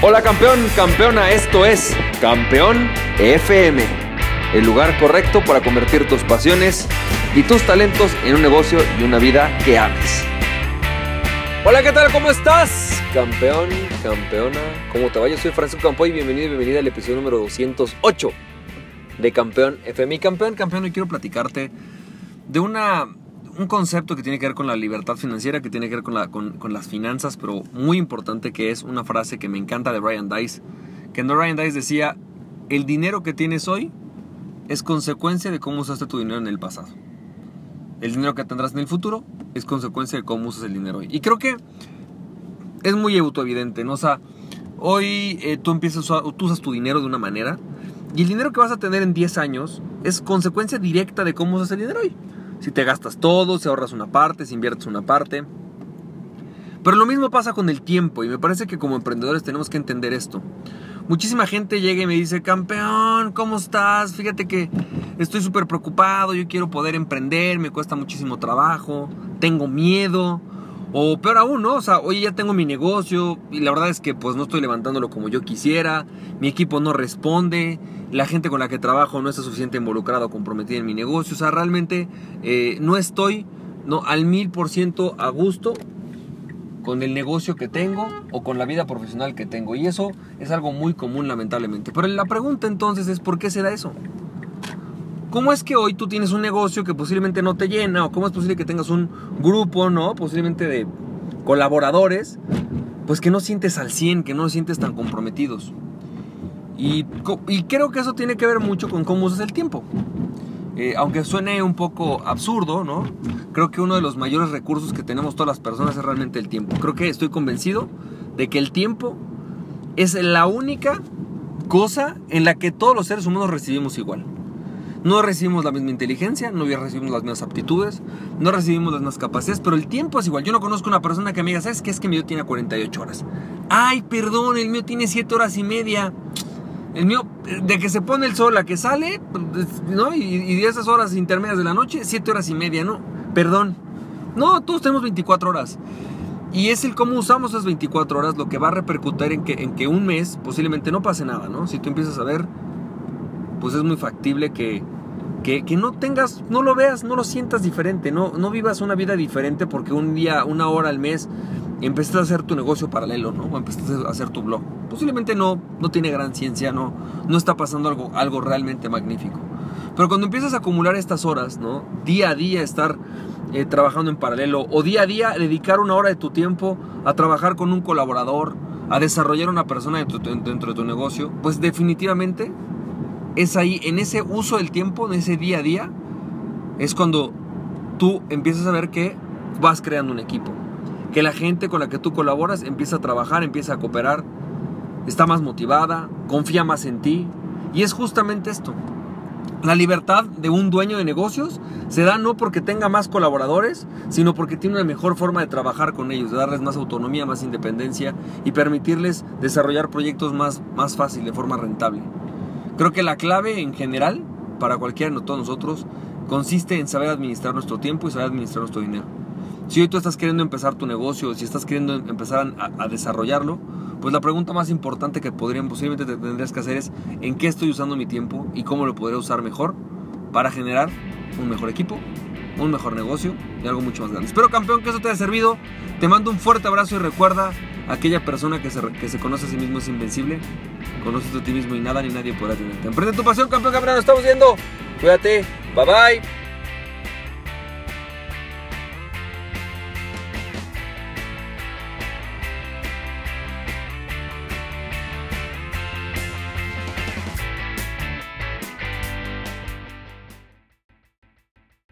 Hola campeón, campeona, esto es Campeón FM, el lugar correcto para convertir tus pasiones y tus talentos en un negocio y una vida que ames. Hola, ¿qué tal? ¿Cómo estás? Campeón, campeona, ¿cómo te va? Yo soy Francisco Campoy bienvenido y bienvenida al episodio número 208 de Campeón FM. Y campeón, campeón, hoy quiero platicarte de una un concepto que tiene que ver con la libertad financiera, que tiene que ver con, la, con, con, las finanzas, pero muy importante que es una frase que me encanta de Brian Dice, que no Brian Dice decía, el dinero que tienes hoy es consecuencia de cómo usaste tu dinero en el pasado. El dinero que tendrás en el futuro es consecuencia de cómo usas el dinero hoy. Y creo que es muy autoevidente, ¿no? O sea, hoy eh, tú empiezas, tú usas tu dinero de una manera y el dinero que vas a tener en 10 años es consecuencia directa de cómo usas el dinero hoy. Si te gastas todo, si ahorras una parte, si inviertes una parte. Pero lo mismo pasa con el tiempo y me parece que como emprendedores tenemos que entender esto. Muchísima gente llega y me dice, campeón, ¿cómo estás? Fíjate que estoy súper preocupado, yo quiero poder emprender, me cuesta muchísimo trabajo, tengo miedo. O peor aún, ¿no? O sea, oye, ya tengo mi negocio y la verdad es que pues no estoy levantándolo como yo quisiera, mi equipo no responde, la gente con la que trabajo no está suficiente involucrada o comprometida en mi negocio, o sea, realmente eh, no estoy no, al mil por ciento a gusto con el negocio que tengo o con la vida profesional que tengo. Y eso es algo muy común lamentablemente. Pero la pregunta entonces es, ¿por qué se da eso? ¿Cómo es que hoy tú tienes un negocio que posiblemente no te llena? ¿O cómo es posible que tengas un grupo, ¿no? Posiblemente de colaboradores, pues que no sientes al 100, que no sientes tan comprometidos. Y, y creo que eso tiene que ver mucho con cómo usas el tiempo. Eh, aunque suene un poco absurdo, ¿no? Creo que uno de los mayores recursos que tenemos todas las personas es realmente el tiempo. Creo que estoy convencido de que el tiempo es la única cosa en la que todos los seres humanos recibimos igual. No recibimos la misma inteligencia, no recibimos las mismas aptitudes, no recibimos las mismas capacidades, pero el tiempo es igual. Yo no conozco una persona que me diga, ¿sabes qué? Es que el mío tiene 48 horas. Ay, perdón, el mío tiene 7 horas y media. El mío, de que se pone el sol a que sale, ¿no? Y, y de esas horas intermedias de la noche, 7 horas y media, ¿no? Perdón. No, todos tenemos 24 horas. Y es el cómo usamos esas 24 horas lo que va a repercutir en que, en que un mes posiblemente no pase nada, ¿no? Si tú empiezas a ver, pues es muy factible que, que, que, no tengas, no lo veas, no lo sientas diferente, no, no vivas una vida diferente porque un día, una hora al mes empezaste a hacer tu negocio paralelo, ¿no? O empezaste a hacer tu blog. Posiblemente no, no tiene gran ciencia, no, no está pasando algo, algo realmente magnífico. Pero cuando empiezas a acumular estas horas, ¿no? Día a día estar eh, trabajando en paralelo o día a día dedicar una hora de tu tiempo a trabajar con un colaborador, a desarrollar una persona dentro, dentro de tu negocio, pues definitivamente es ahí, en ese uso del tiempo, en ese día a día, es cuando tú empiezas a ver que vas creando un equipo que la gente con la que tú colaboras empieza a trabajar, empieza a cooperar, está más motivada, confía más en ti. Y es justamente esto. La libertad de un dueño de negocios se da no porque tenga más colaboradores, sino porque tiene una mejor forma de trabajar con ellos, de darles más autonomía, más independencia y permitirles desarrollar proyectos más, más fácil, de forma rentable. Creo que la clave en general, para cualquiera de todos nosotros, consiste en saber administrar nuestro tiempo y saber administrar nuestro dinero. Si hoy tú estás queriendo empezar tu negocio, si estás queriendo empezar a, desarrollarlo, pues la pregunta más importante que podrían, posiblemente te tendrías que hacer es en qué estoy usando mi tiempo y cómo lo podría usar mejor para generar un mejor equipo, un mejor negocio y algo mucho más grande. Espero campeón que eso te haya servido. Te mando un fuerte abrazo y recuerda, aquella persona que se, que se conoce a sí mismo es invencible. Conoces a ti mismo y nada ni nadie podrá tenerte. Emprende tu pasión, campeón, campeón. Nos estamos viendo. Cuídate. Bye bye.